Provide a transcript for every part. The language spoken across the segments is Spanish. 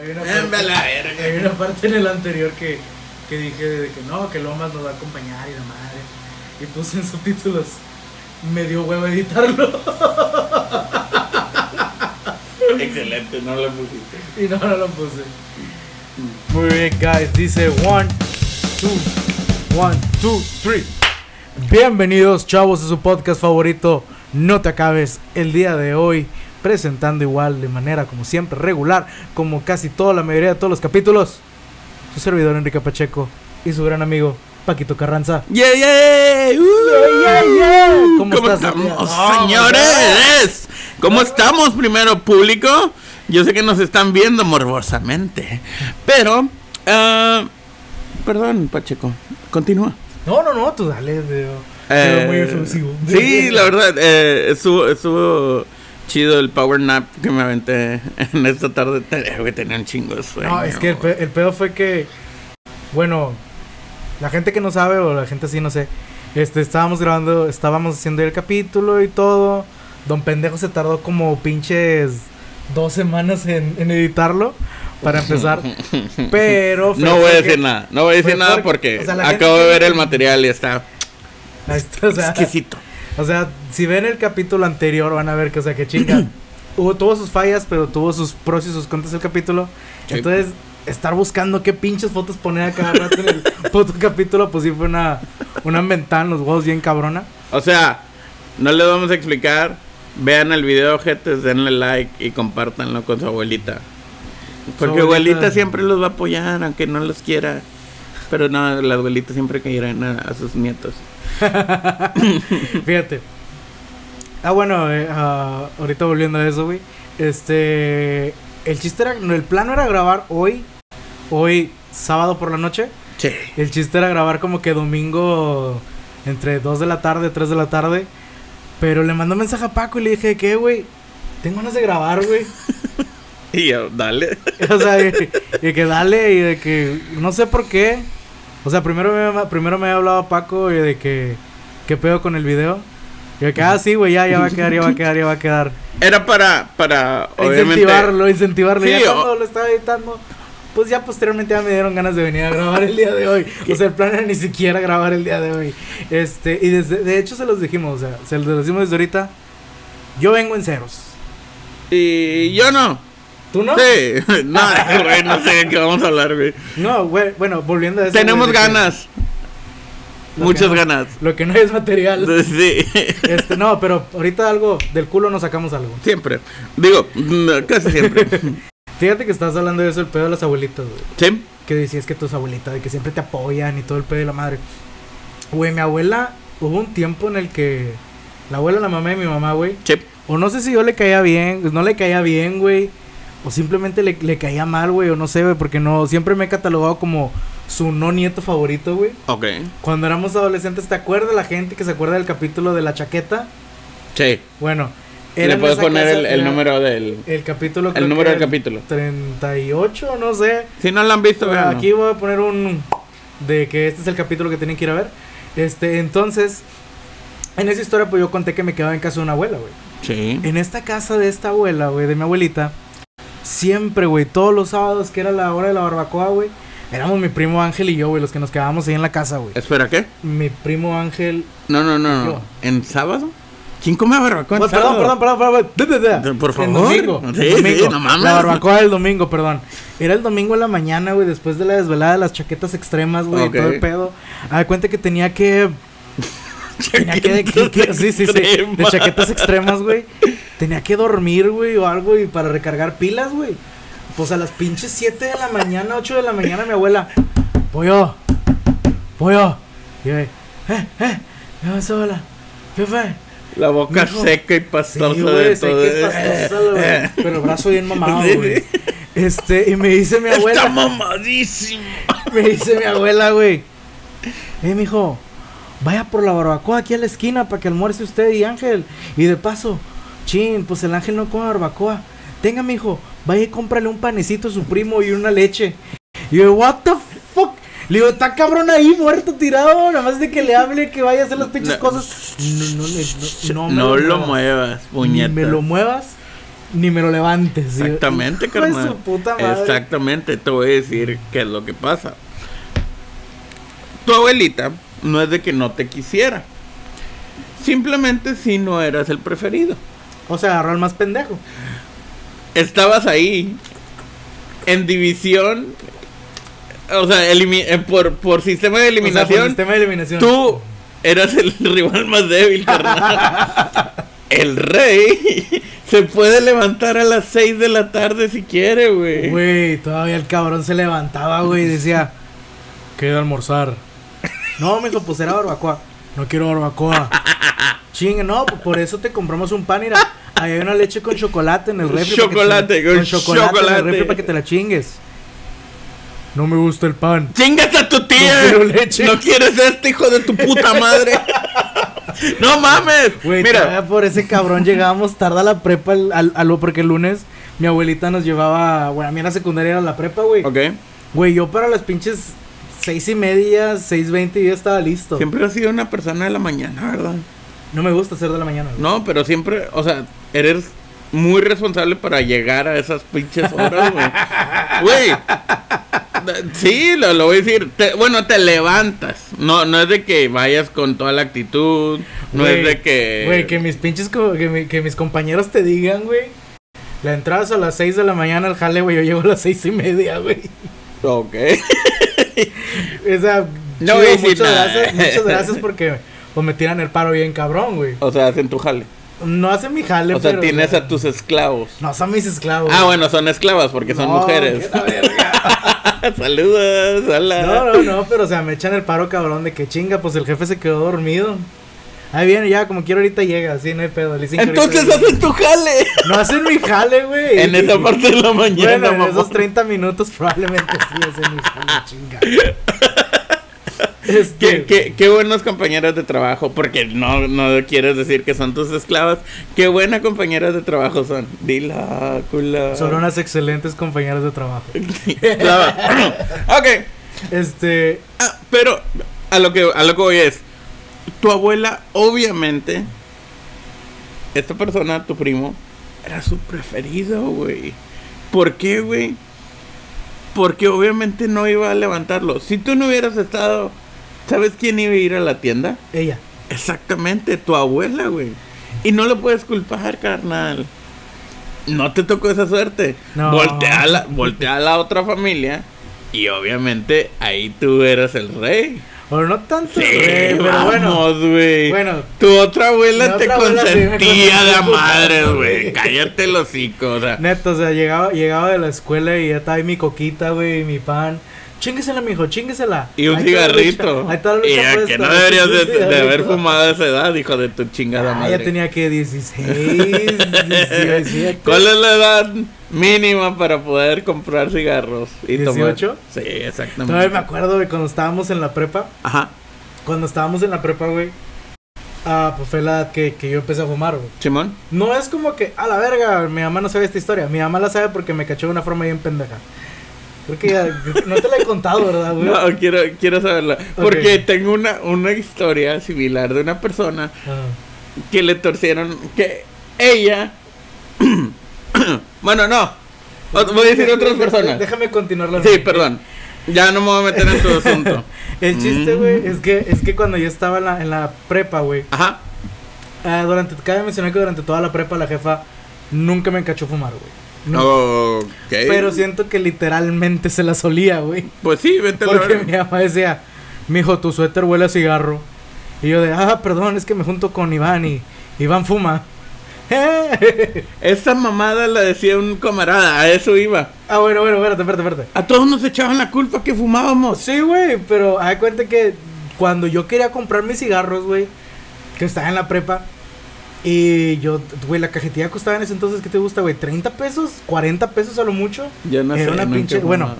Hay una, parte, la verga. hay una parte en el anterior que, que dije de que no, que Lomas nos va a acompañar y la madre. Y puse en subtítulos. Me dio huevo editarlo. Excelente, no lo pusiste. Y no, no lo puse. Muy bien, guys. Dice one, two, one, two, three. Bienvenidos, chavos, a su podcast favorito. No te acabes el día de hoy. Presentando igual de manera como siempre, regular, como casi toda la mayoría de todos los capítulos. Su servidor Enrique Pacheco y su gran amigo Paquito Carranza. ¡Yeah, yeah! Uh, ¿Cómo ¿Cómo, estás, estamos, señores? ¿Cómo estamos, primero público? Yo sé que nos están viendo morbosamente, pero... ah, perdón, Pacheco, continúa. No, no, no, tú dale, veo. Eh, muy efusivo. Sí, la verdad, eh, estuvo, estuvo chido el power nap que me aventé en esta tarde. Güey, tenía un chingo de sueño. No, es que el, pe- el pedo fue que, bueno, la gente que no sabe o la gente así no sé, este, estábamos grabando, estábamos haciendo el capítulo y todo. Don Pendejo se tardó como pinches dos semanas en, en editarlo para empezar. Pero No voy a decir nada, no voy a decir nada porque- porque o sea, acabo de que- ver el material y está está, o sea, exquisito. O sea, si ven el capítulo anterior van a ver que, o sea, que chinga. hubo, tuvo sus fallas, pero tuvo sus pros y sus contras el capítulo. Sí. Entonces, estar buscando qué pinches fotos poner a cada rato en el puto capítulo, pues sí fue una, una mentada en los huevos bien cabrona. O sea, no les vamos a explicar. Vean el video, gente, denle like y compártanlo con su abuelita. Porque Su abuelita, abuelita- siempre los va a apoyar, aunque no los quiera. Pero no, la abuelita siempre quieren a, a sus nietos. Fíjate. Ah, bueno, eh, ah, ahorita volviendo a eso, güey. Este. El chiste era. no, El plano era grabar hoy. Hoy, sábado por la noche. Sí. El chiste era grabar como que domingo entre 2 de la tarde, 3 de la tarde. Pero le mandó mensaje a Paco y le dije, ¿qué, güey? Tengo ganas de grabar, güey. Y yo, dale. o sea, y, y que dale y de que no sé por qué. O sea, primero me, primero me había hablado Paco y de que, ¿qué pedo con el video? Y de que, ah, sí, güey, ya, ya va a quedar, ya va a quedar, ya va a quedar. Era para, para, obviamente. incentivarlo, incentivarlo. Sí, ya o- cuando lo estaba editando, pues ya posteriormente ya me dieron ganas de venir a grabar el día de hoy. O sea, el plan era ni siquiera grabar el día de hoy. Este, y desde, de hecho se los dijimos, o sea, se los decimos desde ahorita. Yo vengo en ceros. Y yo no. ¿Tú no? Sí. No, güey, no sé de qué vamos a hablar, güey. No, güey, bueno, volviendo a eso. Tenemos güey, de que ganas. Muchas no- ganas. Lo que no es material. Sí. Este, no, pero ahorita algo del culo nos sacamos algo. Siempre. Digo, no, casi siempre. Fíjate que estás hablando de eso, el pedo de las abuelitas, güey. Sí. que decías que tus abuelitas, de que siempre te apoyan y todo el pedo de la madre. Güey, mi abuela, hubo un tiempo en el que la abuela, la mamá de mi mamá, güey, Sí. o no sé si yo le caía bien, no le caía bien, güey, o simplemente le, le caía mal, güey, o no sé, güey, porque no, siempre me he catalogado como su no nieto favorito, güey. Ok. Cuando éramos adolescentes, ¿te acuerdas la gente que se acuerda del capítulo de la chaqueta? Sí. Bueno, Le puedes poner el, número del. El capítulo El número del capítulo. 38, no sé. Si no lo han visto, Bueno, aquí voy a poner un de que este es el capítulo que tienen que ir a ver. Este, entonces, en esa historia pues yo conté que me quedaba en casa de una abuela, güey. Sí. En esta casa de esta abuela, güey, de mi abuelita, siempre, güey, todos los sábados que era la hora de la barbacoa, güey, éramos mi primo Ángel y yo, güey, los que nos quedábamos ahí en la casa, güey. Espera, ¿qué? Mi primo Ángel. No, no, no. No. ¿En sábado? ¿Quién come barbacoa en perdón, sábado? perdón, perdón, perdón. Por favor. domingo, Sí, domingo. sí, no mames. La barbacoa del domingo, perdón. Era el domingo en la mañana, güey, después de la desvelada de las chaquetas extremas, güey, Ok. y todo el pedo. A ver, cuenta que tenía que. Tenía que, que- que- sí, sí, sí. De chaquetas extremas, güey. Tenía que dormir, güey, o algo, y para recargar pilas, güey. Pues a las pinches 7 de la mañana, 8 de la mañana, mi abuela. Pollo, pollo. Y yo, eh, eh, ¿qué pasó, abuela? ¿Qué fue? La boca Mijo. seca y Sí, pastosa güey, de todo. que es pastosa, güey. Pero el brazo bien mamado, güey. Este, y me dice mi Está abuela. mamadísimo. Me dice mi abuela, güey. Eh, mijo, vaya por la barbacoa aquí a la esquina para que almuerce usted y Ángel. Y de paso, chin, pues el Ángel no come barbacoa. Tenga, mijo, vaya y cómprale un panecito a su primo y una leche. Y yo, what the fuck? Le digo, está cabrón ahí, muerto, tirado. Nada más de que le hable, que vaya a hacer las pinches No. cosas. No, no, no, no No lo muevas. muevas, Ni puñeta. me lo muevas. ni me lo levantes. Yo, Exactamente, "Hijo de carnal. su puta madre". Exactamente, te voy a decir qué es lo que pasa. Tu abuelita no es de que no te quisiera. Simplemente si no eras el preferido. O sea, agarró al más pendejo. Estabas ahí en división. O sea, eh, por, por sistema de O sea, por eliminación. sistema de eliminación. Tú eras el rival más débil, carnal. el rey se puede levantar a las 6 de la tarde si quiere, güey. Güey, todavía el cabrón se levantaba, güey, y decía, ¿qué de almorzar? No, mijo, pues era barbacoa. No quiero barbacoa. Chinga, no, pues por eso te compramos un pan, mira. Ahí hay una leche con chocolate en el refri. Chocolate, con chocolate, en el refri para que te la chingues. No me gusta el pan. ¡Chingas a tu tía! No quiero leche. ¿No quieres este hijo de tu puta madre? ¡No mames! Güey, Mira, por ese cabrón llegábamos tarde a la prepa, al, al- al- porque el lunes mi abuelita nos llevaba, bueno, a mí en la secundaria era la prepa, güey. ok. Güey, yo para las pinches seis y media, seis veinte yo estaba listo. Siempre has sido una persona de la mañana, ¿verdad? No me gusta hacer de la mañana. güey. No, pero siempre, o sea, eres muy responsable para llegar a esas pinches horas, güey. Güey. Sí, lo, lo voy a decir. Te- bueno, te levantas. No, no es de que vayas con toda la actitud. No es de que. Güey, que mis pinches, co- que, mi- que mis compañeros te digan, güey. La entrada es a las 6 de la mañana al jale, güey. Yo llego a las seis y media, güey. Ok. O sea, No chido, muchas gracias, muchas gracias porque pues, me tiran el paro bien cabrón, güey. O sea, hacen tu jale. No hace mi jale, O sea, pero, tienes a tus esclavos. No son mis esclavos. Ah, bueno, son esclavas porque son mujeres. Saludos, hola. No, no, no, pero o sea, me echan el paro cabrón de que chinga, pues el jefe se quedó dormido. Ahí viene, ya, como quiero ahorita llega, así no hay pedo. ahorita Entonces hacen tu jale. No hacen mi jale, güey. En esa parte de la mañana, Bueno, en mamón. esos 30 minutos probablemente sí hacen mi jale, chinga. Este, Qué, qué, qué buenos compañeros de trabajo, porque no, no quieres decir que son tus esclavas. Qué buenas compañeras de trabajo son. Dila, cula. Son unas excelentes compañeras de trabajo. Ok. Este, Ah, pero a lo que a lo que voy es. Tu abuela, obviamente. Esta persona, tu primo, era su preferido, güey. ¿Por qué, güey? Porque obviamente no iba a levantarlo. Si tú no hubieras estado, ¿sabes quién iba a ir a la tienda? ella. Exactamente, tu abuela, güey. Y no lo puedes culpar, carnal. No te tocó esa suerte. No. Voltea, a la, voltea a la otra familia. Y obviamente ahí tú eras el rey. O no tanto, Sí, pero bueno. vamos, güey. Bueno. Tu otra abuela te otra abuela consentía de puta, güey. Cállate el hocico, o sea. Neto, o sea, llegaba, llegaba de la escuela y ya estaba ahí mi coquita, güey, mi pan. Chinguesela, mijo, chinguesela. Y un Ahí cigarrito. Ahí está la lucha y puesta, que no deberías de, haber fumado a esa edad, hijo de tu chingada Ah, madre. ya tenía que 16, 17. ¿Cuál es la edad mínima para poder comprar cigarros y tomar? ¿18? Sí, exactamente. Todavía me acuerdo de cuando estábamos en la prepa. Ajá. Cuando estábamos en la prepa, güey. Ah, pues fue la edad que, que yo empecé a fumar, güey. Simón. No es como que, a la verga, mi mamá no sabe esta historia. Mi mamá la sabe porque me cachó de una forma bien pendeja. Creo que ya, no te la he contado, ¿verdad, güey? No, quiero, quiero saberla. Porque tengo una, una historia similar de una persona Ah. que le torcieron. Que ella. bueno, no. Voy a decir De- otras personas. Déjame continuar la Sí, perdón. Ya no me voy a meter en tu asunto. El chiste, Mm. güey, es que, es que cuando yo estaba en la, en la prepa, güey, Ajá. ah, durante, cabe mencionar que durante toda la prepa la jefa nunca me encachó fumar, güey. No. Pero siento que literalmente se la solía, güey. Pues sí, vete a Porque verga. mi mamá decía, mijo, tu suéter huele a cigarro. Y yo de, ah, perdón, es que me junto con Iván y Iván fuma. Esta mamada la decía un camarada, a eso iba. ah, bueno, bueno, espérate, espérate, espérate. A todos nos echaban la culpa que fumábamos. Sí, güey, pero haz cuenta que cuando yo quería comprar mis cigarros, güey, que estaba en la prepa, y yo, güey, la cajetilla costaba en ese entonces, ¿qué te gusta, güey? ¿30 pesos? ¿40 pesos a lo mucho? Yo no Era sé. una pinche- bueno.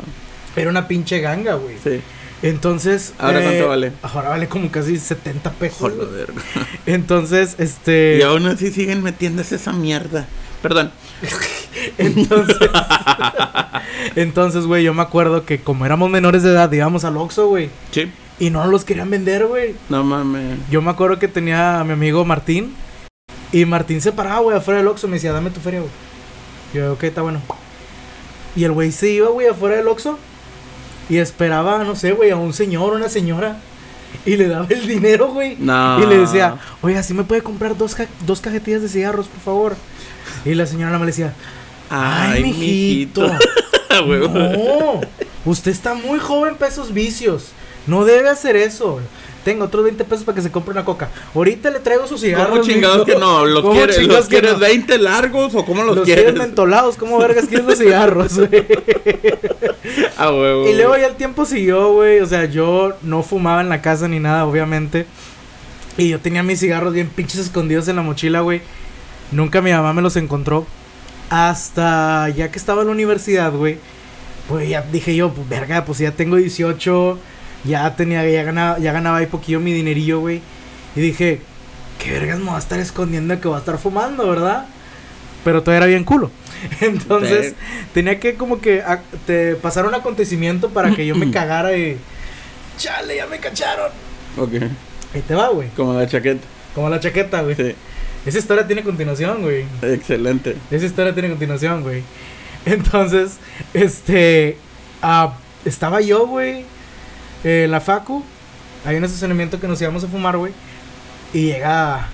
Era una pinche ganga, güey. Sí. Entonces. eh, ¿Ahora cuánto vale? Ahora vale como casi 70 pesos. Joder. Entonces, este. Y aún así siguen metiéndose esa mierda. Perdón. Entonces. entonces, güey, yo me acuerdo que como éramos menores de edad, íbamos al Oxxo, güey. Sí. Y no los querían vender, güey. No mames. Yo me acuerdo que tenía a mi amigo Martín. Y Martín se paraba, güey, afuera del Oxxo. Me decía, dame tu feria, güey. Yo, ok, está bueno. Y el güey se iba, güey, afuera del Oxxo. Y esperaba, no sé, güey, a un señor una señora. Y le daba el dinero, güey. No. Y le decía, oiga, ¿sí me puede comprar dos, ca- dos cajetillas de cigarros, por favor? Y la señora le decía, ay, mijito. A huevo. No, usted está muy joven para esos vicios. No debe hacer eso. Tengo otros 20 pesos para que se compre una coca. Ahorita le traigo sus cigarros. ¿Cómo chingados que no? ¿Los ¿Cómo quieres, ¿los quieres no? 20 largos o cómo los, Los quieres? quieren mentolados. ¿Cómo vergas quieren los cigarros, güey? Huevo. Y luego ya el tiempo siguió, güey. O sea, yo no fumaba en la casa ni nada, obviamente. Y yo tenía mis cigarros bien pinches escondidos en la mochila, güey. Nunca mi mamá me los encontró. Hasta ya que estaba en la universidad, güey. Pues ya dije yo, pues verga, pues ya tengo 18. Ya tenía, ya ganaba, ya ganaba ahí poquillo mi dinerillo, güey. Y dije, ¿qué vergas me va a estar escondiendo que voy a estar fumando, verdad? Pero todo era bien culo. Entonces, tenía que como que a- te pasar un acontecimiento para que yo me cagara y. Chale, ya me cacharon. Ok. Ahí te va, güey. Como la chaqueta. Como la chaqueta, güey. Sí. Esa historia tiene continuación, güey. Excelente. Esa historia tiene continuación, güey. Entonces, este. ah, estaba yo, güey. Eh, en la Facu. Hay un estacionamiento que nos íbamos a fumar, güey. Y llega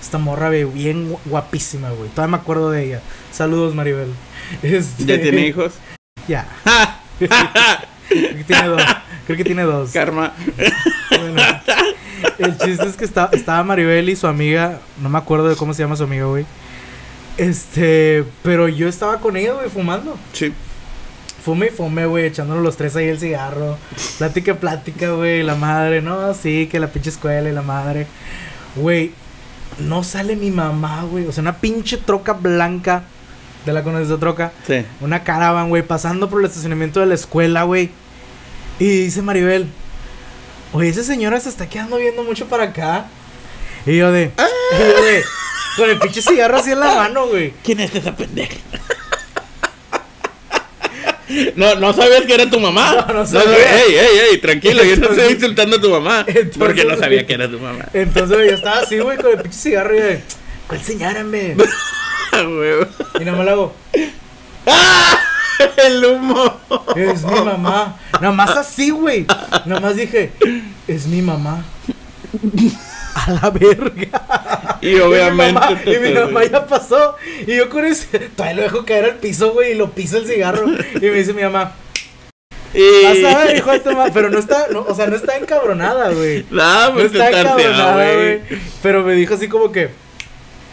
esta morra, güey, bien gu- guapísima, güey. Todavía me acuerdo de ella. Saludos, Maribel. Este, ¿Ya tiene hijos? Ya. Creo que tiene dos. Creo que tiene dos. Karma. Bueno, el chiste es que está- estaba Maribel y su amiga, no me acuerdo de cómo se llama su amiga, güey. Este, pero yo estaba con ella, güey, fumando. Sí. Fume y fume, güey, echándonos los tres ahí el cigarro. Plática, y plática, güey, la madre, no, sí, que la pinche escuela y la madre. Güey, no sale mi mamá, güey. O sea, una pinche troca blanca. ¿De la conoces de troca? Sí. Una caravan, güey, pasando por el estacionamiento de la escuela, güey. Y dice Maribel, oye, ese señor se está quedando viendo mucho para acá. Y yo de, y yo de, con el pinche cigarro así en la mano, güey. ¿Quién es esa pendeja? No, no sabías que era tu mamá. No, no sabía. Ey, ey, ey, tranquilo, yo no Entonces- estoy insultando a tu mamá. Entonces- porque no sabía que era tu mamá. Entonces yo estaba así, güey, con el pinche cigarro y de, ¿cuál señora, me? Ah. Y no me lo hago, El humo. es mi mamá. Nada más así, güey. Nada más dije, es mi mamá. A la verga. Y obviamente. Y mi mamá, te- y mi mamá ya pasó. Y yo con ese. Todavía lo dejo caer al piso, güey. Y lo pisa el cigarro. Y me dice mi mamá. Y- Vas a ver, hijo de tu madre. Pero no está. no, o sea, no está encabronada, güey. No, No pues está encabronada, güey. Pero me dijo así como que.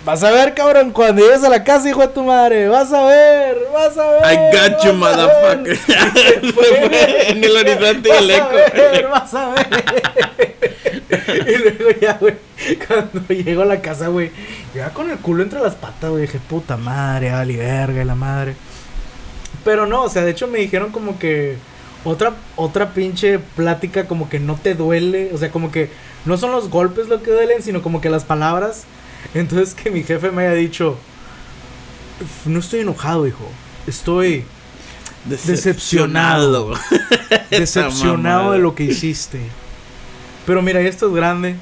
Vas a ver, cabrón, cuando llegues a la casa, hijo de tu madre. Vas a ver, vas a ver. I got you, vas a ver". motherfucker. Se fue en el horizonte y el Vas a ver, eco. vas a ver. Y luego ya, güey, cuando llego a la casa, güey, ya con el culo entre las patas, güey, dije, puta madre, ali verga y la madre. Pero no, o sea, de hecho me dijeron como que otra otra pinche plática como que no te duele, o sea, como que no son los golpes lo que duelen, sino como que las palabras. Entonces que mi jefe me haya dicho, no estoy enojado, hijo. Estoy Decepcionado. decepcionado de lo que hiciste. Pero mira, esto es grande.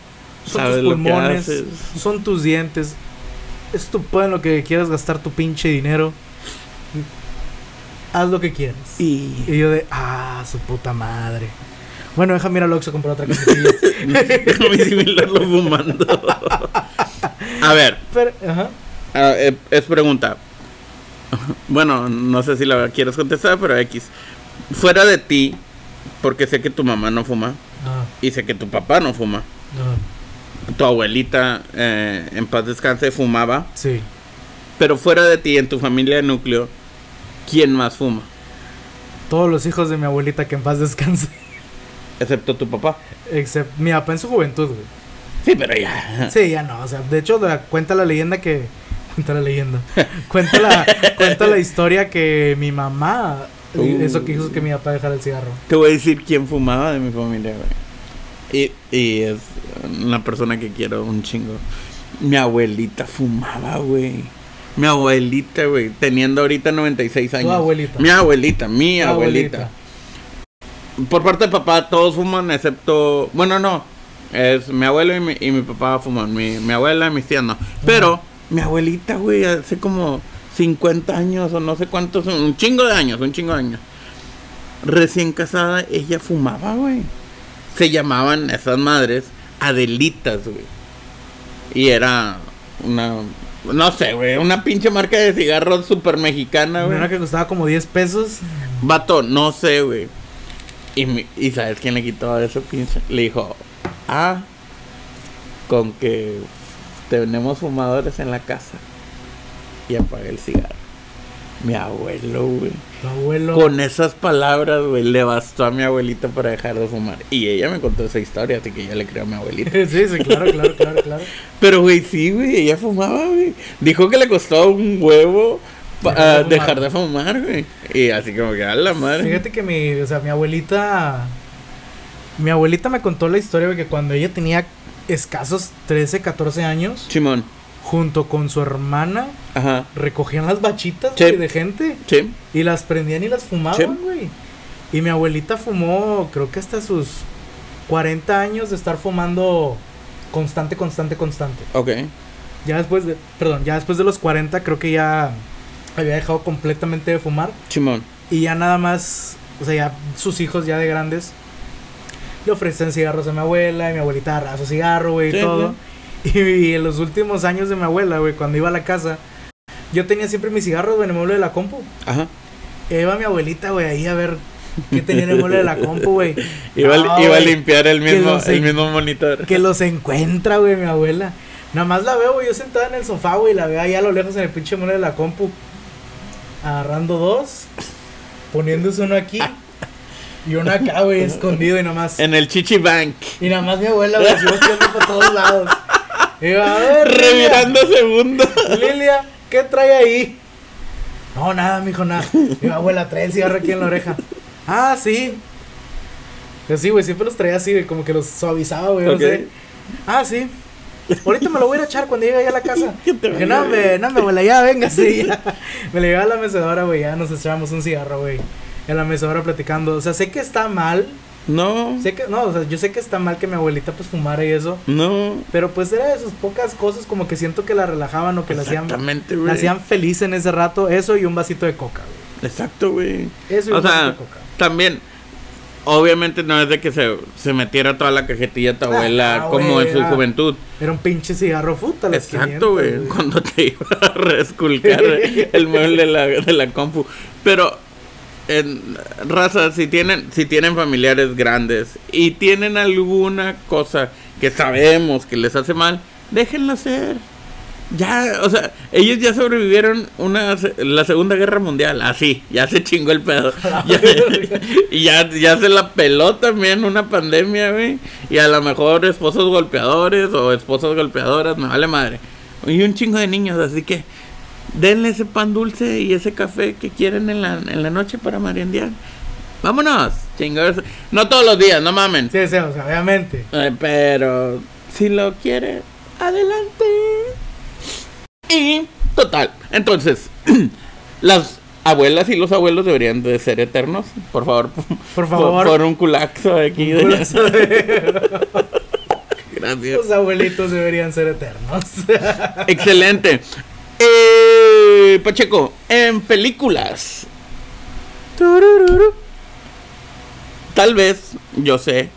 Son Sabes tus lo pulmones, son tus dientes. Es tu pueblo en lo que quieras gastar tu pinche dinero. Haz lo que quieras. Y. Y yo de, ah, su puta madre. Bueno, déjame ir al Oxxo comprar otra cajetilla. Déjame disimularlo fumando. A ver, Pero, ajá. ah, eh, es pregunta. Bueno, no sé si la quieres contestar, pero X. Fuera de ti, porque sé que tu mamá no fuma y sé que tu papá no fuma. ah, Tu abuelita, eh, en paz descanse, fumaba. sí. Pero fuera de ti, en tu familia de núcleo, ¿quién más fuma? Todos los hijos de mi abuelita que en paz descanse. Excepto tu papá. Excepto mi papá en su juventud, güey. Sí, pero ya. Sí, ya no, o sea, de hecho la- cuenta la leyenda que cuenta la leyenda. cuenta la cuenta la historia que mi mamá Uh. eso que hizo que mi papá dejara el cigarro. Te voy a decir quién fumaba de mi familia, güey. Y, y es una persona que quiero un chingo. Mi abuelita fumaba, güey. Mi abuelita, güey. Teniendo ahorita 96 años. abuelita. Mi abuelita, mi Tu abuelita. Por parte de papá, todos fuman excepto. Bueno, no. Es mi abuelo y mi, y mi papá fuman. Mi, mi abuela y mis tías no. Pero mi abuelita, güey, hace como 50 años o no sé cuántos, un chingo de años, un chingo de años. Recién casada, ella fumaba, güey. Se llamaban esas madres Adelitas, güey. Y era una, no sé, güey, una pinche marca de cigarros super mexicana, güey. Una que costaba como 10 pesos. Vato, no sé, güey. Y, mi- y ¿sabes quién le quitó eso, pinche? Le dijo, ah, con que tenemos fumadores en la casa. Y apagué el cigarro. Mi abuelo, güey. Tu abuelo. Con esas palabras, güey, le bastó a mi abuelita para dejar de fumar. Y ella me contó esa historia, así que yo le creo a mi abuelita. sí, sí, claro, claro, claro, claro. Pero, güey, sí, güey, ella fumaba, güey. Dijo que le costó un huevo Dejar de ah, fumar. dejar de fumar, güey. Y así como que, a la madre. Fíjate que mi, o sea, mi abuelita, mi abuelita me contó la historia de que cuando ella tenía escasos 13, 14 años, Simón. Junto con su hermana, Ajá. recogían las bachitas Sí. de gente Sí. y las prendían y las fumaban, Sí. güey. Y mi abuelita fumó, creo que hasta sus 40 años de estar fumando constante, constante, constante. Ok. Ya después de, perdón, ya después de los 40 creo que ya había dejado completamente de fumar. Y ya nada más, o sea, ya sus hijos ya de grandes le ofrecen cigarros a mi abuela y mi abuelita agarraba su cigarro, güey, y todo. Y, en los últimos años de mi abuela, güey, cuando iba a la casa, yo tenía siempre mis cigarros, güey, en el mueble de la compu. Ajá. Y ahí iba mi abuelita, güey, ahí a ver qué tenía en el mueble de la compu, güey. Iba, No, iba a limpiar el mismo, el en- mismo monitor. Que los encuentra, güey, mi abuela. Nada más la veo, güey, yo sentada en el sofá, güey, la veo allá a lo lejos en el pinche mueble de la compu. Agarrando dos, poniéndose uno aquí y uno acá, güey, escondido y nada más. En el Chichi Bank. Y nada más mi abuela, güey, viendo por todos lados. Y iba, a ver, Revirando segundos. Lilia, ¿qué trae ahí? No, nada, mijo, nada. Mi abuela trae el cigarro aquí en la oreja. Ah, sí. Pues sí, güey, siempre los traía así, güey, como que los suavizaba, güey, no sé. Ah, sí. Ahorita me lo voy a echar cuando llegue allá a la casa. Dije, no, me, no, me abuela, ya, venga, sí, ya. Me le llevaba a la mecedora, güey, ya nos echábamos un cigarro, güey. En la mecedora platicando. O sea, sé que está mal. No. Sé que, no, o sea, yo sé que está mal que mi abuelita pues fumara y eso. No. Pero pues era de sus pocas cosas como que siento que la relajaban o que la hacían, Exactamente, la güey. hacían feliz en ese rato. Eso y un vasito de coca, güey. Exacto, güey. Eso y O un vasito sea, de coca. también, obviamente no es de que se, se metiera toda la cajetilla a tu abuela Ah, como güey, en su ah. juventud. Era un pinche cigarro futa. Exacto, 500, güey. Cuando te iba a reesculcar el mueble de la, de la compu. Pero, en si tienen, si tienen familiares grandes y tienen alguna cosa que sabemos que les hace mal, déjenlo hacer. Ya, o sea, ellos ya sobrevivieron una, la Segunda Guerra Mundial, así, ya se chingó el pedo. Ya- y ya, ya se la peló también una pandemia, güey. Y a lo mejor esposos golpeadores o esposas golpeadoras, me vale madre. Y un chingo de niños, así que denle ese pan dulce y ese café que quieren en la, en la noche para mariandear. Vámonos, chingados. No todos los días, no mamen. Sí, sí, o sea, obviamente. Eh, pero si lo quiere, adelante. Y total, entonces las abuelas y los abuelos deberían de ser eternos, por favor. Por favor. Por, un culaxo aquí. de- Culazo de- Gracias. Los abuelitos deberían ser eternos. Excelente. Eh, Pacheco, en películas. Tal vez, yo sé,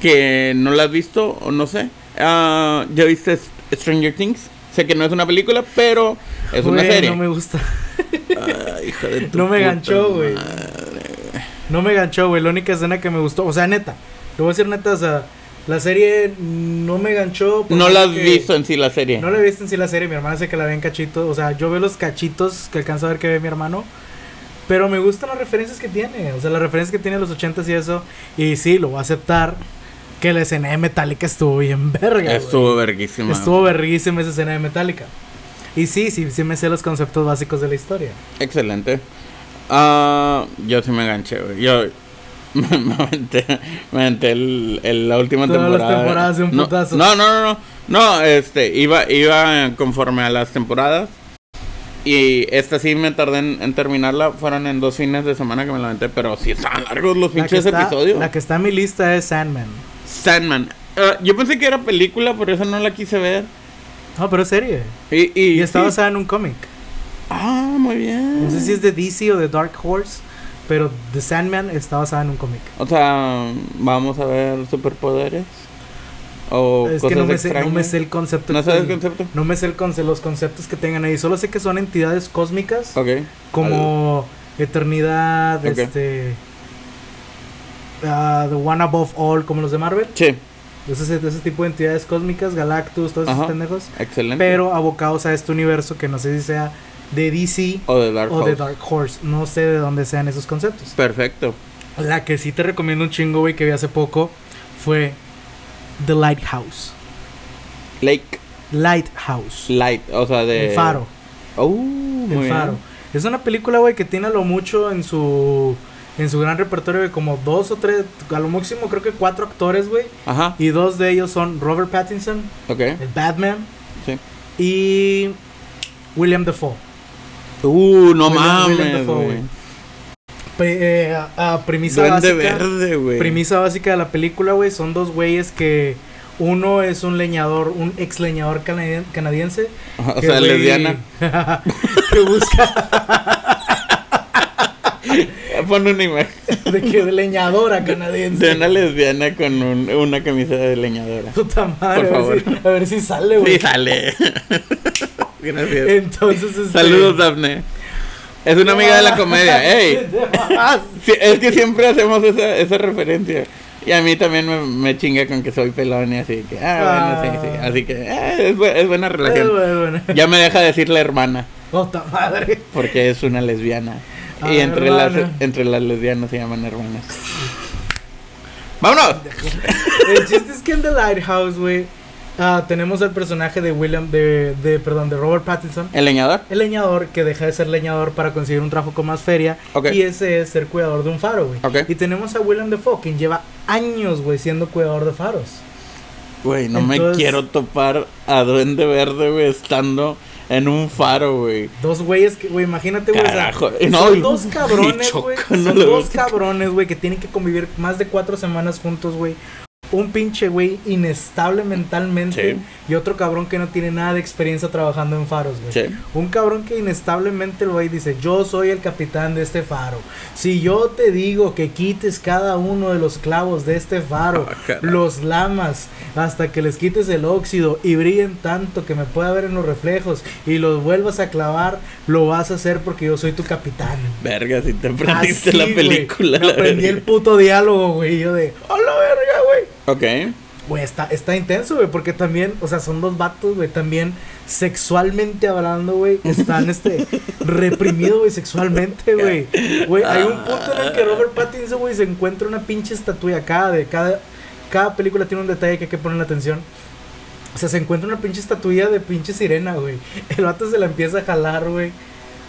que no la has visto o no sé. Ah, ¿Ya viste Stranger Things? Sé que no es una película, pero es una serie. No me gusta. Ay, hija de tu No me puta ganchó, güey. No me ganchó, güey. La única escena que me gustó. O sea, neta. Te voy a decir neta, o sea, la serie no me ganchó. No la has visto en sí la serie. No la he visto en sí la serie. Mi hermana dice que la ve en cachitos. O sea, yo veo los cachitos que alcanzo a ver que ve mi hermano. Pero me gustan las referencias que tiene. O sea, las referencias que tiene los ochentas y eso. Y sí, lo voy a aceptar. Que la escena de Metallica estuvo bien verga. Estuvo verguísima. Estuvo verguísima esa escena de Metallica. Y sí, sí, sí me sé los conceptos básicos de la historia. Excelente. Ah, yo sí me enganché, güey. Yo me, aventé, me aventé el, el- la última Todas las temporada. temporadas de un no, putazo. No, no, no, no. No, este, iba, iba conforme a las temporadas. Y esta sí me tardé en, en terminarla. Fueron en dos fines de semana que me la aventé. Pero sí estaban largos los La pinches está, episodios. la que está en mi lista es Sandman. Sandman. Ah, yo pensé que era película, por eso no la quise ver. No, pero es serie. Y, y, Y está sí. basada en un cómic. Ah, muy bien. No sé si es de DC o de Dark Horse, pero The Sandman está basada en un cómic. O sea, vamos a ver superpoderes. O Es cosas que no me, sé, no me sé el concepto. ¿No sabes el concepto? No me sé el conce- los conceptos que tengan ahí. Solo sé que son entidades cósmicas Ok. como eternidad, Ok. este. ah, the One Above All, como los de Marvel. Sí, Ese, ese tipo de entidades cósmicas, Galactus, todos esos pendejos. excelente. Pero abocados a este universo que no sé si sea de DC o de Dark o de Horse. Dark Horse. No sé de dónde sean esos conceptos. Perfecto. La que sí te recomiendo un chingo, güey, que vi hace poco fue The Lighthouse. Lake Lighthouse. Light, o sea, de. El faro. Oh, muy El bien. faro. Es una película, güey, que tiene lo mucho en su en su gran repertorio de como dos o tres, a lo máximo creo que cuatro actores, güey. Ajá. Y dos de ellos son Robert Pattinson, Ok. el Batman, Sí. y William Dafoe. Uh, no mames, güey. eh, a- a premisa Duende básica. verde, güey. Premisa básica de la película, güey, son dos güeyes que uno es un leñador, un ex leñador canadien- canadiense. O que, sea, güey, lesbiana. que busca Pon una imagen de que de leñadora canadiense. de una lesbiana con un- una camisa de leñadora. Puta madre, Por a ver, si, a ver si sale, güey. Sí, sale. Gracias. Entonces, este... Saludos, Daphne. Es una amiga de la comedia. ¡Ey! Sí, es que siempre hacemos esa, esa referencia. Y a mí también me, me chinga con que soy pelón y así que, ah, bueno, sí, sí. Ah. Así que, eh, es, bu- es buena relación. bueno. Ya me deja decir la hermana, Puta madre. porque es una lesbiana. Ah, y entre las, entre las lesbianas se llaman hermanas. ¡Vámonos! El chiste es que en The Lighthouse, güey, ah, tenemos el personaje de William, de, de, perdón, de Robert Pattinson. ¿El leñador? El leñador que deja de ser leñador para conseguir un trabajo con más feria. Y ese es ser cuidador de un faro, güey. Y tenemos a William Dafoe, quien lleva años, güey, siendo cuidador de faros. Güey, no me quiero topar a Duende Verde, güey, estando en un faro, güey. Dos güeyes que, güey, imagínate, güey. o sea, Carajo, son dos cabrones, güey. no Son dos cabrones, güey, que tienen que convivir más de cuatro semanas juntos, güey. Un pinche güey inestable mentalmente. Sí. Y otro cabrón que no tiene nada de experiencia trabajando en faros, güey. Sí. Un cabrón que inestablemente el güey dice, yo soy el capitán de este faro. Si yo te digo que quites cada uno de los clavos de este faro, Ah, los lamas, hasta que les quites el óxido y brillen tanto que me pueda ver en los reflejos y los vuelvas a clavar, lo vas a hacer porque yo soy tu capitán. Verga, si te aprendiste Así, la película. Me la aprendí el puto diálogo, güey. Yo de, hola, verga, güey. Ok. Güey, está, está intenso, güey, porque también, o sea, son dos vatos, güey, también sexualmente hablando, güey, están, este, reprimidos, güey, sexualmente, güey. Güey, hay un punto en el que Robert Pattinson, güey, se encuentra una pinche estatua acá de cada, cada película tiene un detalle que hay que poner atención. O sea, se encuentra una pinche estatuilla de pinche sirena, güey. El vato se la empieza a jalar, güey,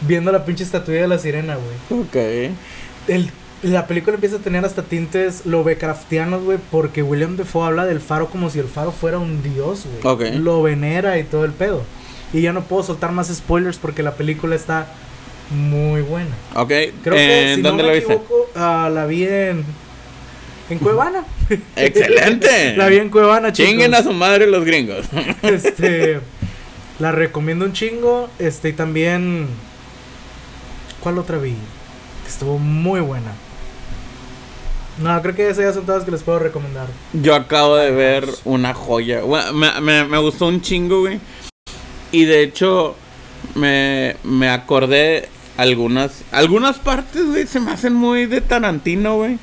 viendo la pinche estatuilla de la sirena, güey Ok. el, la película empieza a tener hasta tintes Lovecraftianos, güey, porque William Defoe habla del faro como si el faro fuera un dios, güey. Lo venera y todo el pedo. Y ya no puedo soltar más spoilers porque la película está muy buena. Ok. Creo que, Eh, si ¿Dónde no la me viste? equivoco, ah, la vi en... En Cuevana. ¡Excelente! la vi en Cuevana, chicos. Chinguen a su madre los gringos. Este... La recomiendo un chingo. Este, y también... ¿Cuál otra vi? Que estuvo muy buena. No, creo que esas ya son todas que les puedo recomendar. Yo acabo de ver una joya. Bueno, me, me- me gustó un chingo, güey. Y de hecho, me, me acordé algunas. Algunas partes, güey, se me hacen muy de Tarantino, güey.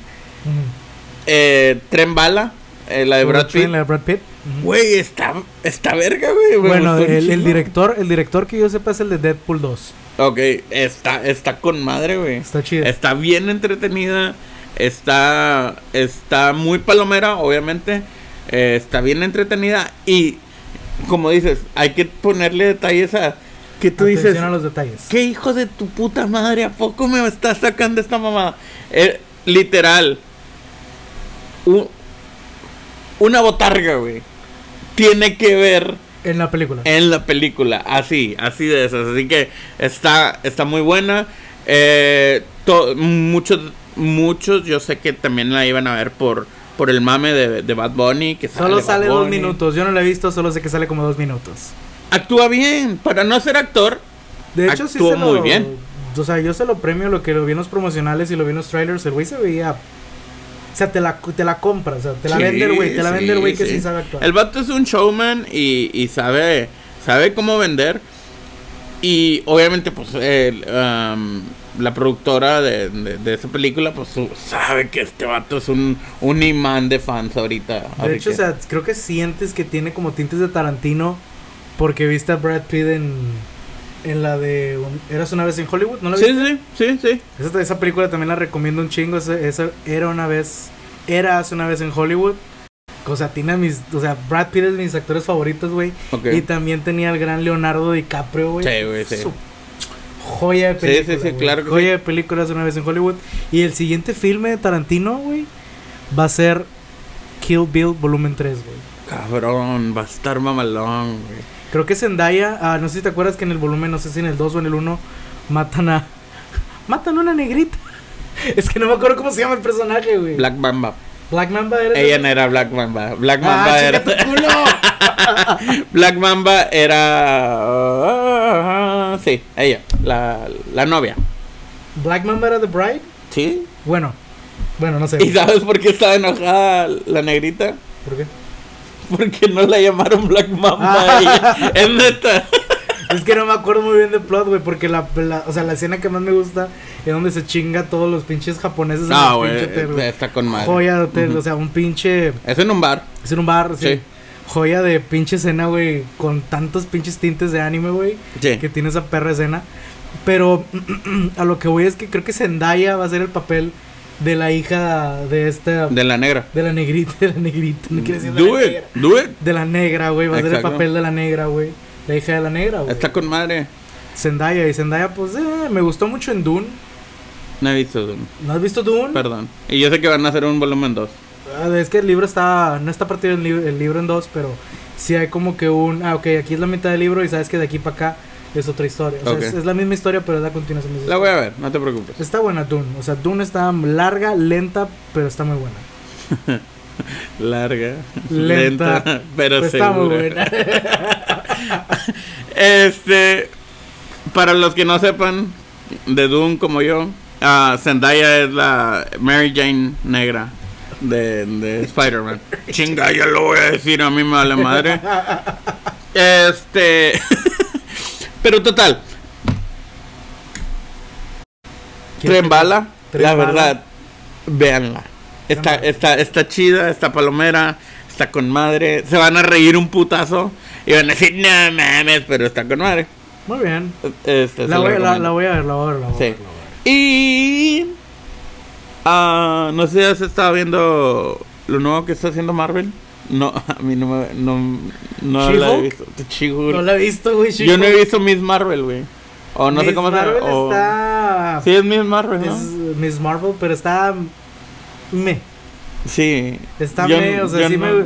Eh, Tren Bala, eh, la de Brad Pitt. La de Brad Pitt. Güey, está, está verga, güey. Bueno, el, director, el director que yo sepa es el de Deadpool 2. Ok, está, está con madre, güey. Está chido. Está bien entretenida. Está, está muy palomera, obviamente. eh, está bien entretenida. Y, como dices, hay que ponerle detalles a... Que tú Atención dices, a los detalles. ¿qué hijo de tu puta madre? ¿A poco me estás sacando esta mamada? Eh, literal. un- una botarga, güey. Tiene que ver En la película. en la película. Así, así de esas. Así que está, está muy buena. Eh, to- muchos, muchos, yo sé que también la iban a ver por, por el mame de, de Bad Bunny. Que Solo Bad sale dos minutos. Yo no la he visto, solo sé que sale como dos minutos. Actúa bien. Para no ser actor, De hecho, sí actuó lo, muy bien. O sea, yo se lo premio lo que lo vi en los promocionales y lo vi en los trailers. El güey se veía. O sea, te la, te la compra, o sea, te la Sí, vende el güey, te la vende el güey que sí. sí sabe actuar. El vato es un showman y, y sabe, sabe cómo vender. Y obviamente, pues, el, um, la productora de, de, de esa película, pues, sabe que este vato es un, un imán de fans ahorita. De hecho, que- o sea, creo que sientes que tiene como tintes de Tarantino porque viste a Brad Pitt en, en la de Eras una vez en Hollywood, ¿no la sí, viste? sí, sí, sí. Esa, esa película también la recomiendo un chingo. Esa, esa era una vez, era hace una vez en Hollywood. O sea, tiene a mis, o sea, Brad Pitt es de mis actores favoritos, güey. Ok. Y también tenía al gran Leonardo DiCaprio, güey. Sí, güey, sí. Su Joya de Sí, sí, película. sí, güey. claro que Joya sí. de película hace una vez en Hollywood. Y el siguiente filme de Tarantino, güey, va a ser Kill Bill Volumen 3, güey. Cabrón, va a estar mamalón, güey. Creo que Zendaya, ah, no sé si te acuerdas que en el volumen, no sé si en el 2 o en el 1, matan a. Matan a una negrita. Es que no me acuerdo cómo se llama el personaje, güey. Black, Black Mamba. Era. Ella no era Black Mamba. Black ¡Ah, Mamba chica era. tu culo! Black Mamba era. ah, sí, ella, la, la novia. ¿Black Mamba era The Bride? ¿Sí? Bueno, bueno, no sé. ¿Y sabes por qué estaba enojada la negrita? ¿Por qué? Porque no la llamaron Black Mamba. Ah. ella. Es neta. Es que no me acuerdo muy bien del plot, güey, porque la, la- o sea, la escena que más me gusta es donde se chinga todos los pinches japoneses en Ah, el güey. pinche hotel, güey. Está con madre. Joya de hotel, o sea, un pinche... Es en un bar. Es en un bar, sí. Sí. Joya de pinche escena, güey, con tantos pinches tintes de anime, güey. Sí. que tiene esa perra escena. Pero a lo que voy es que creo que Zendaya va a ser el papel de la hija de esta. De, De la negra. la negrita, de la negrita. No quiere decir de Do la it. negra. Do it. De la negra, güey. Va a ser el papel de la negra, güey. La hija de la negra, güey. Está con madre. Zendaya. Y Zendaya, pues, eh, me gustó mucho en Dune. No he visto Dune. ¿No has visto Dune? Perdón. Y yo sé que van a hacer un volumen 2. Ah, es que el libro está. No está partido el, libro- el libro en dos, pero sí hay como que un. Ah, ok, aquí es la mitad del libro y sabes que de aquí para acá es otra historia. O sea, es, es la misma historia, pero es la continuación. La voy a ver, no te preocupes. Está buena Dune. O sea, Dune está larga, lenta, pero está muy buena. Larga, Lenta, lenta, pero Pero está muy buena. Este, para los que no sepan de Doom como yo, ah, Zendaya es la Mary Jane negra de, de Spider-Man. Chinga, ya lo voy a decir, a mí me vale madre. Este, pero total, Tren Bala, Tren la Bala. verdad, véanla. Está, está, está chida, está palomera, está con madre. Se van a reír un putazo y van a decir, no mames, pero está con madre. Muy bien. Este, La voy, la, voy a ver, la voy a ver, la voy a Sí. ver, la voy a ver. Y. ah, no sé si has estado viendo lo nuevo que está haciendo Marvel. No, a mí no me. No, no la he visto. She-Hulk. No la he visto, güey. Yo no he visto Miss Marvel, güey. O no sé cómo Marvel se llama. o- está. Sí, es Miss Marvel, ¿no? Es Miss Marvel, pero está. Me. Sí. Está Yo- me. O sea, sí no- me.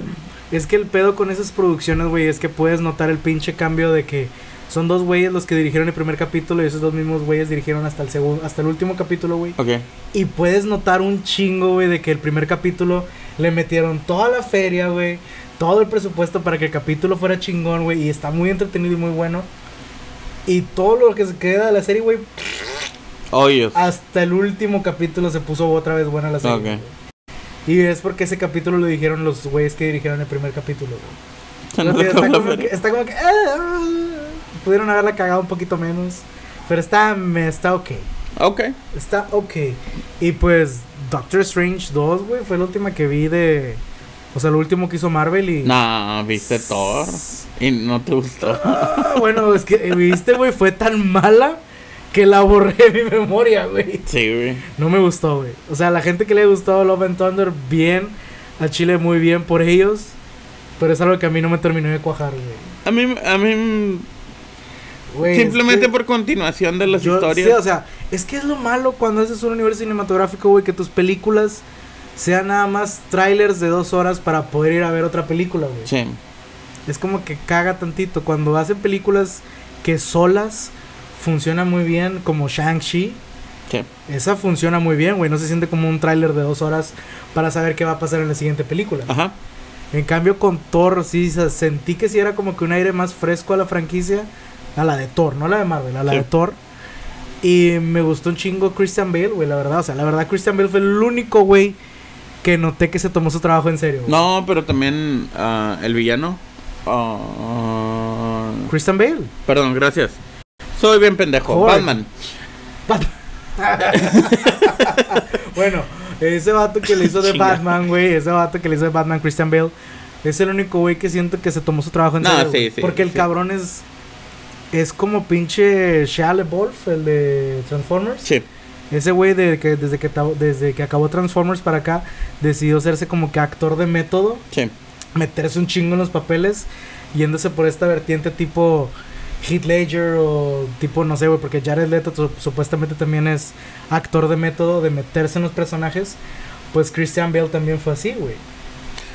Es que el pedo con esas producciones, güey, es que puedes notar el pinche cambio de que son dos güeyes los que dirigieron el primer capítulo y esos dos mismos güeyes dirigieron hasta el segundo, hasta el último capítulo, güey. Ok. Y puedes notar un chingo, güey, de que el primer capítulo le metieron toda la feria, güey. Todo el presupuesto para que el capítulo fuera chingón, güey. Y está muy entretenido y muy bueno. Y todo lo que se queda de la serie, güey, Hoyos. hasta el último capítulo se puso otra vez buena la serie. Y es porque ese capítulo lo dijeron los güeyes que dirigieron el primer capítulo, güey. No está, como que, está como que. ah, pudieron haberla cagado un poquito menos. Pero está, está ok. Ok. Está ok. Y pues Doctor Strange 2, güey, fue la última que vi de... O sea, lo último que hizo Marvel y... Nah, viste Thor. Y no te gustó. Ah, bueno, es que, viste, güey, fue tan mala que la borré de mi memoria, güey. Sí, güey. No me gustó, güey. O sea, la gente que le gustó Love and Thunder, bien. A Chile, muy bien por ellos. Pero es algo que a mí no me terminó de cuajar, güey. A mí, a mí Güey, simplemente es que por continuación de las yo- historias. Sí, o sea, es que es lo malo cuando haces un universo cinematográfico, güey, que tus películas sean nada más trailers de dos horas para poder ir a ver otra película, güey. Sí. Es como que caga tantito. Cuando hacen películas que solas funcionan muy bien, como Shang-Chi, Sí. esa funciona muy bien, güey. No se siente como un tráiler de dos horas para saber qué va a pasar en la siguiente película. Ajá. En cambio, con Thor, sí, sentí que sí era como que un aire más fresco a la franquicia. A la de Thor, no a la de Marvel, a la Sí. de Thor. Y me gustó un chingo Christian Bale, güey, la verdad. O sea, la verdad, Christian Bale fue el único, güey, que noté que se tomó su trabajo en serio. güey. No, pero también ah, el villano. ah, Christian Bale. perdón, gracias. Soy bien pendejo. Joder. Batman. bueno, ese vato que le hizo de. Batman, güey, ese vato que le hizo de Batman, Christian Bale, es el único güey que siento que se tomó su trabajo en No, serio. sí, güey. sí, Porque el sí. cabrón es es como pinche Shia LaBeouf, el de Transformers. Sí. Ese güey de que desde que desde que acabó Transformers para acá decidió hacerse como que actor de método, Sí. meterse un chingo en los papeles, yéndose por esta vertiente tipo Heath Ledger o tipo no sé, güey, porque Jared Leto su- supuestamente también es actor de método de meterse en los personajes. Pues Christian Bale también fue así, güey.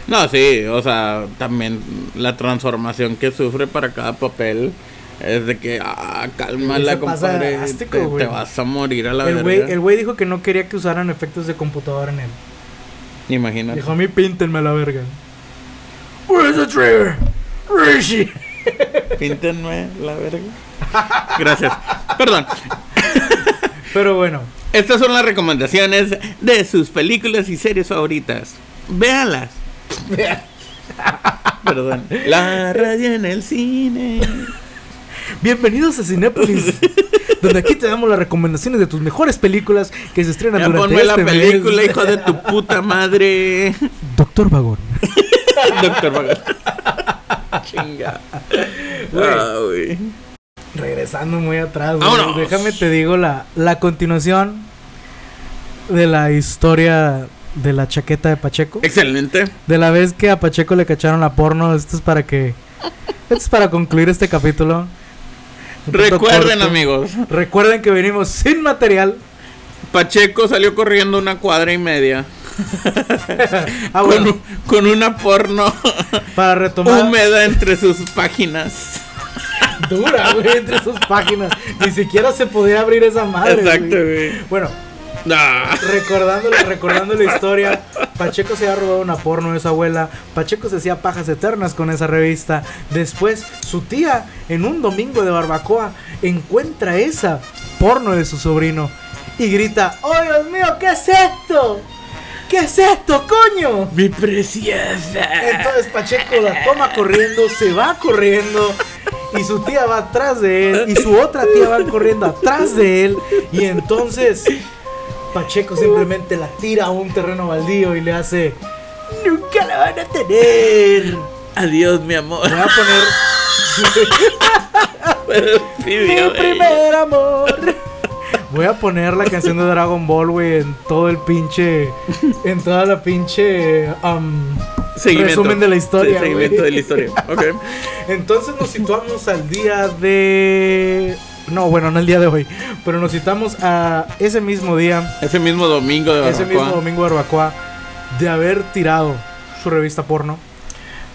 No, sí, o sea, también la transformación que sufre para cada papel es de que, ah, cálmala, compadre, te, güey. te vas a morir a la El verga. el güey dijo que no quería que usaran efectos de computadora en él. Imagínate. Dijo, a mí píntenme la verga. Where's the trigger? Where is she? Píntenme la verga. Gracias. Perdón. Pero bueno, Estas son las recomendaciones de sus películas y series favoritas. Véalas. Perdón. La radio en el cine. bienvenidos a Cinépolis, donde aquí te damos las recomendaciones de tus mejores películas que se estrenan Ya durante ponme la este mes. película, hijo de tu puta madre. Doctor Vagón. Doctor Vagas. Chinga. Güey. Ah, güey. Regresando muy atrás, güey, déjame te digo la, la continuación de la historia de la chaqueta de Pacheco. Excelente. De la vez que a Pacheco le cacharon la porno, esto es para que... Esto es para concluir este capítulo. Recuerden, corto. amigos. Recuerden que venimos sin material. Pacheco salió corriendo una cuadra y media. Ah, con, bueno, un- con una porno para retomar... húmeda entre sus páginas. Dura, güey, entre sus páginas. Ni siquiera se podía abrir esa madre. Exacto, güey. Bueno, recordando, recordando la historia, Pacheco se había robado una porno de su abuela. Pacheco se hacía pajas eternas con esa revista. Después, su tía, en un domingo de barbacoa, encuentra esa porno de su sobrino y grita: ¡Oh, Dios mío, qué es esto! ¿Qué es esto, coño? Mi preciosa. Entonces Pacheco la toma corriendo, se va corriendo y su tía va atrás de él y su otra tía va corriendo atrás de él y entonces Pacheco simplemente la tira a un terreno baldío y le hace nunca la van a tener. Adiós, mi amor. Me voy a poner mi primer amor. Voy a poner la canción de Dragon Ball, güey, en todo el pinche en toda la pinche um, Seguimiento. resumen de la historia, Sí, seguimiento de la historia. Ok. Entonces nos situamos al día de. No, bueno, no el día de hoy. Pero nos citamos a ese mismo día, Ese mismo domingo de ese barbacoa. mismo domingo de barbacoa, de haber tirado su revista porno.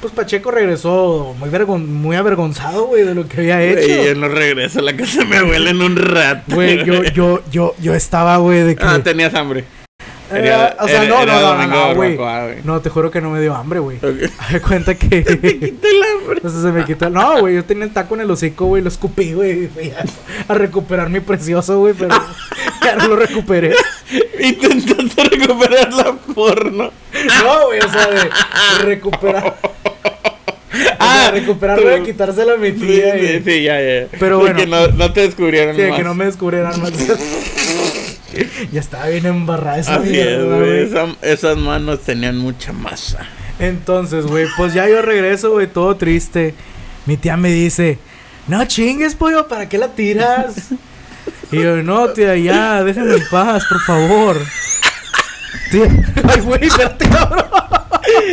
Pues Pacheco regresó muy, vergon- muy avergonzado, güey, de lo que había Güey, yo hecho. no regreso a la casa de mi abuela en un rato. Güey, yo, yo, yo, yo estaba, güey, de que. Ah, tenías hambre. Eh, Era- o sea, era- no, era no, no, no, no, güey. barbacoa, güey. No, te juro que no me dio hambre, güey. Ok. Me cuenta que. Quita el hambre. Entonces se me quitó. No, güey, yo tenía el taco en el hocico, güey, lo escupí, güey. fui A, a recuperar mi precioso, güey, pero ya no lo recuperé. Intentaste recuperar la porno. No, güey, o sea, de recuperar. Ah, recuperarlo de quitárselo a mi tía. sí, y- sí, ya, ya. Pero bueno. Que no, no te descubrieron Sí, más. que no me descubrieran más. ya estaba bien embarrada esa Así es, mierda, güey. güey. Esa- esas manos tenían mucha masa. Entonces, güey, pues ya yo regreso, güey, todo triste. Mi tía me dice, no chingues, pollo, ¿para qué la tiras? Y yo, no, tía, ya, déjame en paz, por favor. Tía, ay, güey, espérate, cabrón.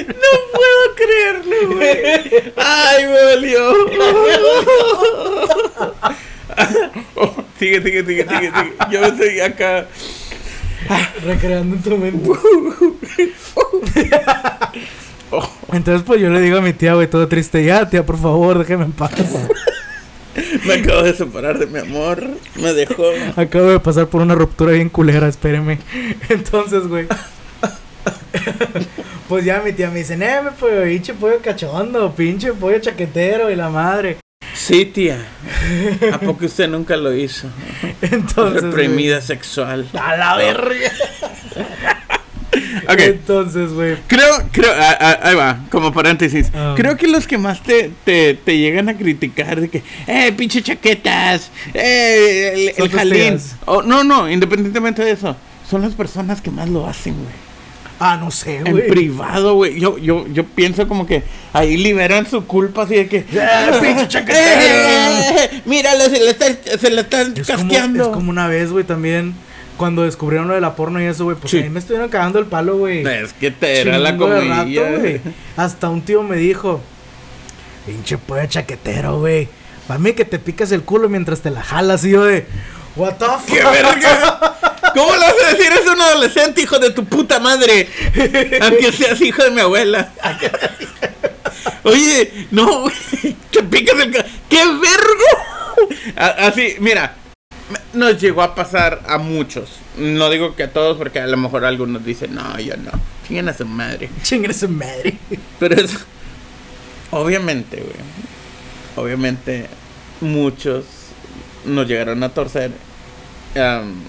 No puedo creerlo, güey. Ay, me dolió. Oh, sigue, sigue, sigue, sigue, sigue. Yo estoy acá. Recreando en tu mente. Entonces, pues yo le digo a mi tía, güey, todo triste, ya, tía, por favor, déjame en paz. me acabo de separar de mi amor. Me dejó. Acabo de pasar por una ruptura bien culera, espéreme. Entonces, güey. Pues ya mi tía me dice, eh, pollo, pinche pollo cachondo, pinche pollo chaquetero y la madre. Sí, tía. ¿A poco usted nunca lo hizo? Entonces. Reprimida sexual. A la verga. Entonces, güey. Creo, creo, ah, ah, ahí va, como paréntesis. Ah. Creo que los que más te, te, te llegan a criticar de que, eh, pinche chaquetas, eh, el, el jalín. no, no, independientemente de eso, son las personas que más lo hacen, güey. Ah, no sé, En güey. privado, güey. Yo, yo, yo pienso como que ahí liberan su culpa así de que. ¡Eh, pinche chaquetero! ¡Eh! Míralo, se le están, se le están Es como, casqueando. es como una vez, güey, también. Cuando descubrieron lo de la porno y eso, güey, pues Sí. a mí me estuvieron cagando el palo, güey. Es que te era la güey. Hasta un tío me dijo, pinche pollo chaquetero, güey. Para mí que te picas el culo mientras te la jalas y yo de, what the fuck? ¡Qué verga! ¿Cómo le vas a decir eso a un adolescente, hijo de tu puta madre? Aunque seas hijo de mi abuela. Oye, no, güey. Te picas el. ¡Qué vergo! A- Así, mira. Nos llegó a pasar a muchos. No digo que a todos, porque a lo mejor algunos dicen, no, yo no. Chinguen a su madre. Chingue su madre. Pero eso. Obviamente, güey. Obviamente, muchos nos llegaron a torcer. am,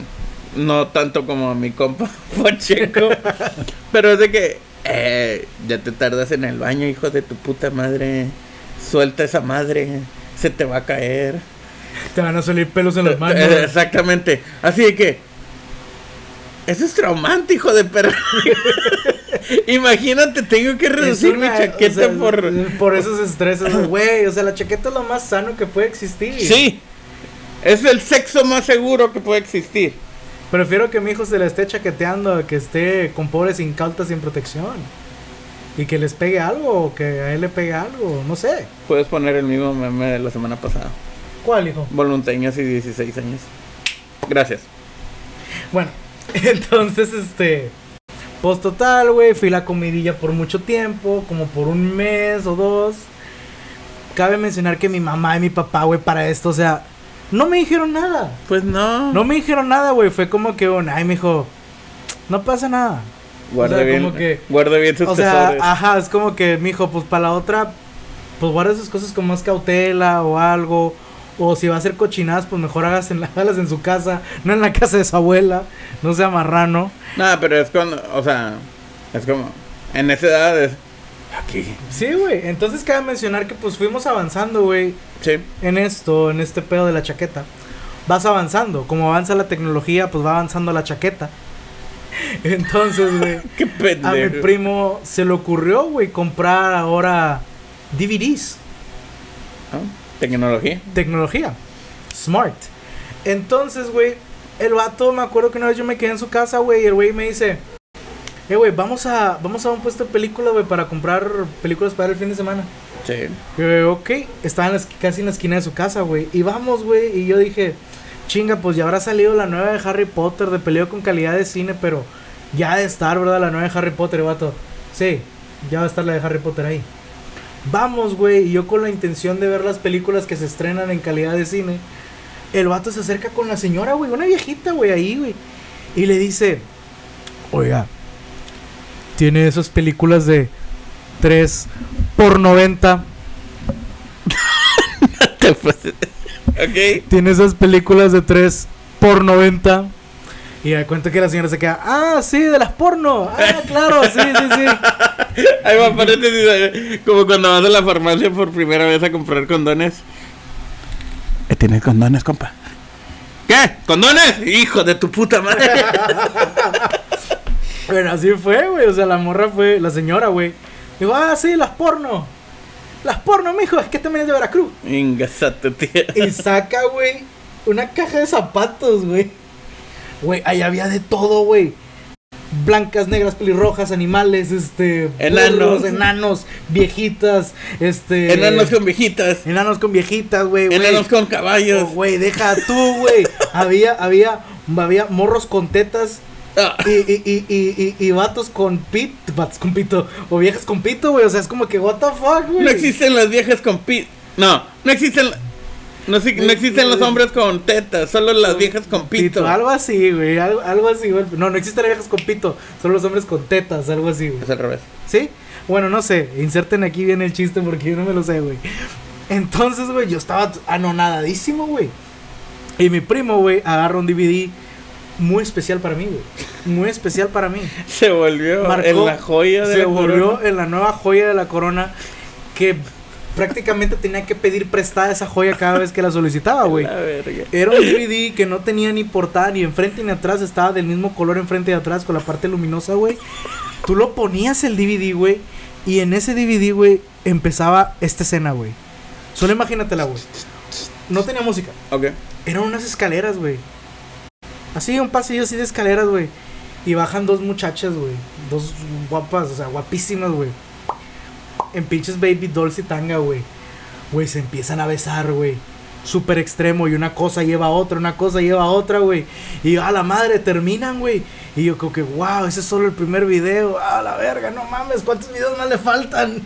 no tanto como a mi compa Pacheco. pero es de que. eh, ya te tardas en el baño, hijo de tu puta madre. Suelta esa madre. Se te va a caer. Te van a salir pelos en las manos. Eh, Exactamente. Así de que. Eso es traumante, hijo de perra. Imagínate, tengo que reducir mi chaqueta o sea, por. por esos estreses, güey. O sea, la chaqueta es lo más sano que puede existir. Sí. Es el sexo más seguro que puede existir. Prefiero que mi hijo se la esté chaqueteando a que esté con pobres incautas sin protección. Y que les pegue algo, o que a él le pegue algo, no sé. Puedes poner el mismo meme de la semana pasada. ¿Cuál, hijo? Volunteñas y 16 años. Gracias. Bueno, entonces, este. Pues total, güey. Fui la comidilla por mucho tiempo, como por un mes o dos. Cabe mencionar que mi mamá y mi papá, güey, para esto, o sea, no me dijeron nada. Pues no. No me dijeron nada, güey. Fue como que, un, ay, mijo, no pasa nada. Guarda o sea, bien. como que- Guarda bien sus O sea, tesores. ajá, es como que, mijo, pues para la otra, pues guarda sus cosas con más cautela o algo. O si va a hacer cochinadas, pues mejor hagas en, la, en su casa, no en la casa de su abuela. No sea marrano. Nada, pero es cuando. O sea. Es como. En esa edad es. Aquí. Sí, güey. Entonces cabe mencionar que pues fuimos avanzando, güey, Sí. en esto, en este pedo de la chaqueta. Vas avanzando. Como avanza la tecnología, pues va avanzando la chaqueta. Entonces, güey. Qué A mi primo se le ocurrió, güey, comprar ahora DVDs. ¿No? Tecnología. Tecnología. Smart. Entonces, güey, el vato, me acuerdo que una vez yo me quedé en su casa, güey, y el güey me dice, eh, güey, vamos a, vamos a un puesto de película, güey, para comprar películas para el fin de semana. Sí. Ok, estaba casi en la esquina de su casa, güey. Y vamos, güey, y yo dije, chinga, pues ya habrá salido la nueva de Harry Potter, de peleo con calidad de cine, pero ya de estar, ¿verdad? La nueva de Harry Potter, y vato. Sí, ya va a estar la de Harry Potter ahí. Vamos, güey, y yo con la intención de ver las películas que se estrenan en calidad de cine. El vato se acerca con la señora, güey, una viejita, güey, ahí, güey. Y le dice, oiga, tiene esas películas de 3 por 90. Te fuiste. ok. Tiene esas películas de 3 por 90. Y me cuenta que la señora se queda, ah, sí, de las porno. Ah, claro, sí, sí, sí. Ahí va, paréntesis. eh, Como cuando vas a la farmacia por primera vez a comprar condones. Eh, ¿Tienes condones, compa? ¿Qué? ¿Condones? Hijo de tu puta madre. Pero así fue, güey. O sea, la morra fue, la señora, güey. Dijo, ah, sí, las porno. Las porno, mijo, es que también es de Veracruz. Ingasate, tía. Y saca, güey, una caja de zapatos, güey. Güey, ahí había de todo, güey. Blancas, negras, pelirrojas, animales, este... Enanos. burros, enanos, viejitas, este... Enanos con viejitas. Enanos con viejitas, güey. Enanos con Oh, caballos. Güey, deja tú, güey. había, había, había morros con tetas y, y, y, y, y, y vatos con pit, vatos con pito, o viejas con pito, güey. O sea, es como que, what the fuck, güey. no existen las viejas con pi... No, no existen... no existen los hombres con tetas, solo las viejas con pito. Algo así, güey. Algo, algo así, güey. No, no existen las viejas con pito. Solo los hombres con tetas, algo así, güey. Es al revés. ¿Sí? Bueno, no sé. Inserten aquí bien el chiste porque yo no me lo sé, güey. Entonces, güey, yo estaba anonadadísimo, güey. Y mi primo, güey, agarra un DVD muy especial para mí, güey. Muy especial para mí. Se volvió Marcó- en la joya de Se la volvió corona. en la nueva joya de la corona que prácticamente tenía que pedir prestada esa joya cada vez que la solicitaba, güey. Era un DVD que no tenía ni portada ni enfrente ni atrás, estaba del mismo color enfrente y atrás con la parte luminosa, güey. Tú lo ponías el DVD, güey, y en ese DVD, güey, empezaba esta escena, güey. Solo imagínatela, güey. No tenía música, Ok. eran unas escaleras, güey. Así, un pasillo así de escaleras, güey. Y bajan dos muchachas, güey. Dos guapas, o sea, guapísimas, güey. En pinches baby dolls y tanga, güey. Güey, se empiezan a besar, güey. Súper extremo. Y una cosa lleva a otra, una cosa lleva a otra, güey. Y a la madre, terminan, güey. Y yo creo que, wow, ese es solo el primer video. A la verga, no mames, ¿cuántos videos más le faltan?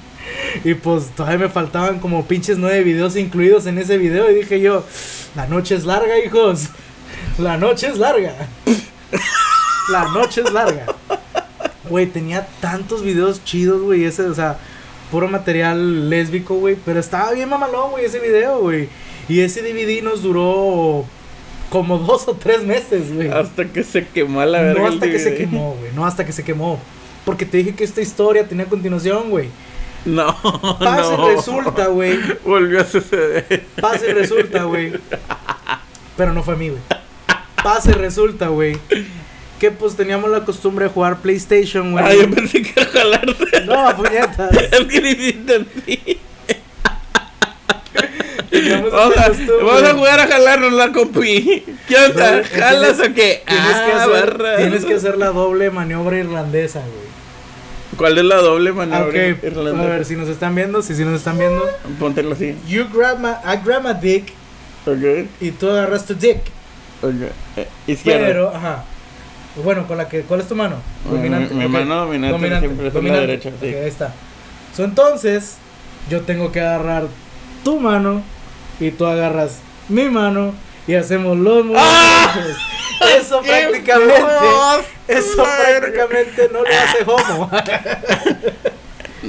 Y pues todavía me faltaban como pinches nueve videos incluidos en ese video. Y dije yo, la noche es larga, hijos. La noche es larga. La noche es larga. Güey, tenía tantos videos chidos, güey. Ese, o sea, puro material lésbico, güey. Pero estaba bien mamalón, güey, ese video, güey. Y ese DVD nos duró como dos o tres meses, güey. Hasta que se quemó la verga. No el hasta que se quemó, güey. No hasta que se quemó. Porque te dije que esta historia tenía continuación, güey. No. Pase no. resulta, güey. Volvió a suceder. Pase resulta, güey. Pero no fue a mí, güey. Pase resulta, güey. Que pues teníamos la costumbre de jugar PlayStation, güey. Ah, yo pensé que iba a jalarse. No, puñetas. Es que ni. Teníamos Vamos a, vamos a jugar a jalarnos la compi. ¿Qué onda? No, ¿Jalas tienes- o qué? Tienes, que Ah, hacer, barra. tienes que hacer la doble maniobra irlandesa, güey. ¿Cuál es la doble maniobra Ok, a irlandesa? ver si nos están viendo. Si sí nos están viendo. Póntelo así. You grab my, I grab my dick Ok. y tú agarras tu dick. Eh, izquierda. Pero, ajá. Bueno, con la que, ¿cuál es tu mano? Mi- mi ok. mano dominante siempre es la dominante. derecha, sí. Ok, ahí está. So, entonces, yo tengo que agarrar tu mano y tú agarras mi mano y hacemos los movimientos. ¡Ah! Eso ¡Qué prácticamente, eso Madre. prácticamente no le hace homo.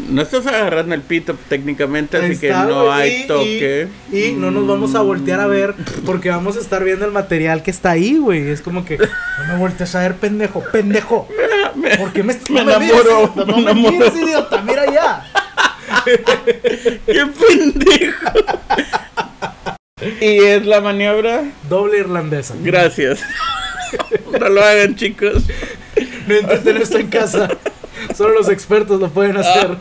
No estás agarrando el pito técnicamente, así que no hay toque. Y, y no nos vamos a voltear a ver porque vamos a estar viendo el material que está ahí, güey. Es como que no me voltees a ver, pendejo, pendejo. ¿Por qué me, estás me no enamoro, idiota, no me me enamoro. idiota, mira ya. ¡Qué pendejo! y es la maniobra. Doble irlandesa. Gracias. no lo hagan, chicos. No intenten esto en casa. Solo los expertos lo pueden hacer.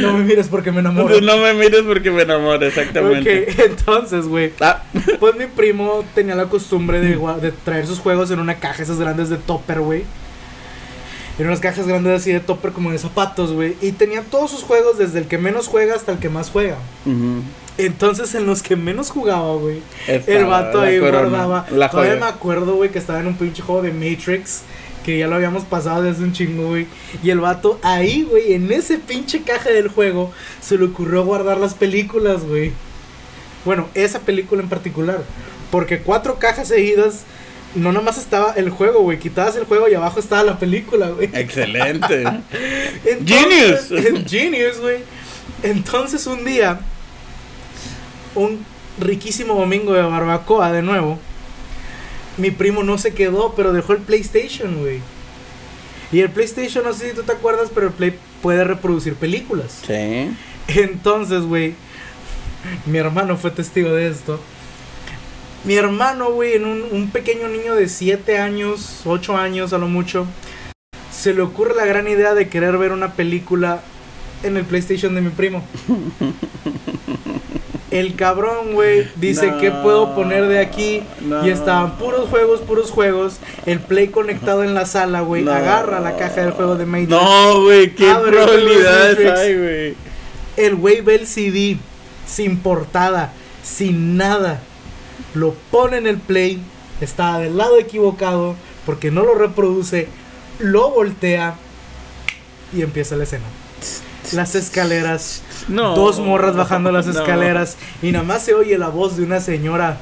No me mires porque me enamoro. No me mires porque me enamoro, exactamente. Ok, entonces, güey. Ah, Pues mi primo tenía la costumbre de, traer sus juegos en una caja esas grandes de topper, güey. En unas cajas grandes así de topper como de zapatos, güey. Y tenía todos sus juegos desde el que menos juega hasta el que más juega. Entonces en los que menos jugaba, güey. El vato ahí corona, guardaba. La Todavía me acuerdo, güey, que estaba en un pinche juego de Matrix. Que ya lo habíamos pasado desde un chingo, güey. Y el vato ahí, güey, en ese pinche caja del juego, se le ocurrió guardar las películas, güey. Bueno, esa película en particular. Porque cuatro cajas seguidas, no nomás estaba el juego, güey. Quitabas el juego y abajo estaba la película, güey. Excelente. Entonces- Genius. Genius, güey. Entonces un día, un riquísimo domingo de barbacoa de nuevo, mi primo no se quedó, pero dejó el PlayStation, güey. Y el PlayStation, no sé si tú te acuerdas, pero el Play puede reproducir películas. Sí. Entonces, güey, mi hermano fue testigo de esto. Mi hermano, güey, en un, un pequeño niño de 7 años, 8 años a lo mucho, se le ocurre la gran idea de querer ver una película en el PlayStation de mi primo. El cabrón, güey, dice, No, ¿qué puedo poner de aquí? no. Y estaban puros juegos, puros juegos. El Play conectado en la sala, güey. No. Agarra la caja del juego de Matrix. No, güey, qué probabilidades hay, güey. El güey ve el CD sin portada, sin nada. Lo pone en el play, está del lado equivocado porque no lo reproduce, lo voltea y empieza la escena. Las escaleras, No. dos morras bajando las No. escaleras y nada más se oye la voz de una señora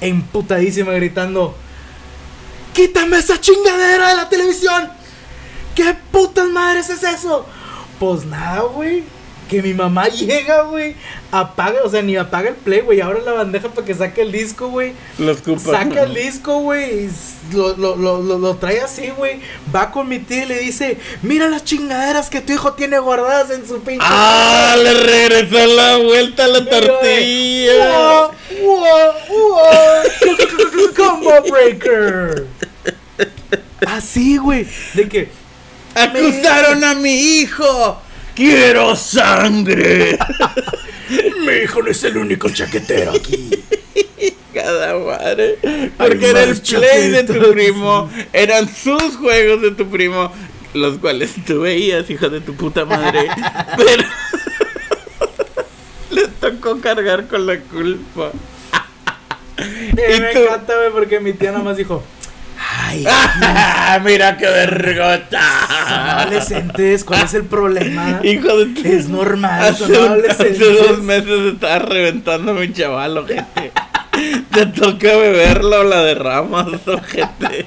emputadísima gritando: ¡Quítame esa chingadera de la televisión! ¿Qué putas madres es eso? Pues nada, güey. Que mi mamá llega, güey, apaga, o sea, ni apaga el play, güey, abre la bandeja para que saque el disco, güey. Lo escupa. Saca el disco, güey, lo, lo, lo, lo, trae así, güey. Va con mi tía y le dice, mira las chingaderas que tu hijo tiene guardadas en su pinche... ¡Ah! Le regresó la vuelta a la tortilla. "Wow, wow, wow, Combo breaker. Así, güey, de que... ¡Acusaron a mi hijo! ¡Quiero sangre! Mi hijo no es el único chaquetero aquí. Cada madre. Porque Hay era el play de tu primo. Eran sus juegos de tu primo. Los cuales tú veías, hijo de tu puta madre. Pero. Le tocó cargar con la culpa. Y me tú? encanta, güey, porque mi tía nada más dijo, ay, ¡Mira qué vergota! adolescentes, ¿cuál es el problema? Hijo de tu... Es normal, Hace, son un- adolescentes. hace dos meses estaba reventando mi chaval, ojete. Te toca beberla o la derramas, ojete.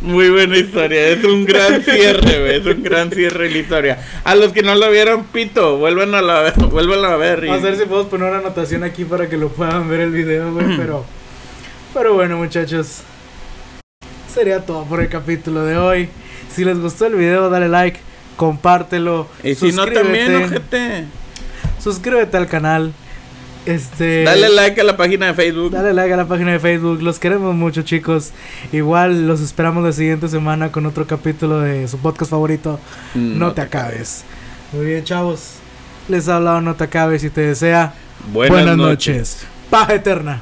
Muy buena historia, es un gran cierre, es un gran cierre la historia. A los que no lo vieron, pito, vuelvan a, la, vuelvan a ver. y- Vamos a ver si podemos poner una anotación aquí para que lo puedan ver el video, güey, pero... Pero bueno, muchachos. Sería todo por el capítulo de hoy. Si les gustó el video, dale like, compártelo. Y si no, también, ojete. Suscríbete al canal. Este... Dale like a la página de Facebook. Dale like a la página de Facebook. Los queremos mucho, chicos. Igual los esperamos la siguiente semana con otro capítulo de su podcast favorito. Mm, No, te acabes. Muy bien, chavos. Les ha hablado No te acabes y te desea Buenas, noches. Paja eterna.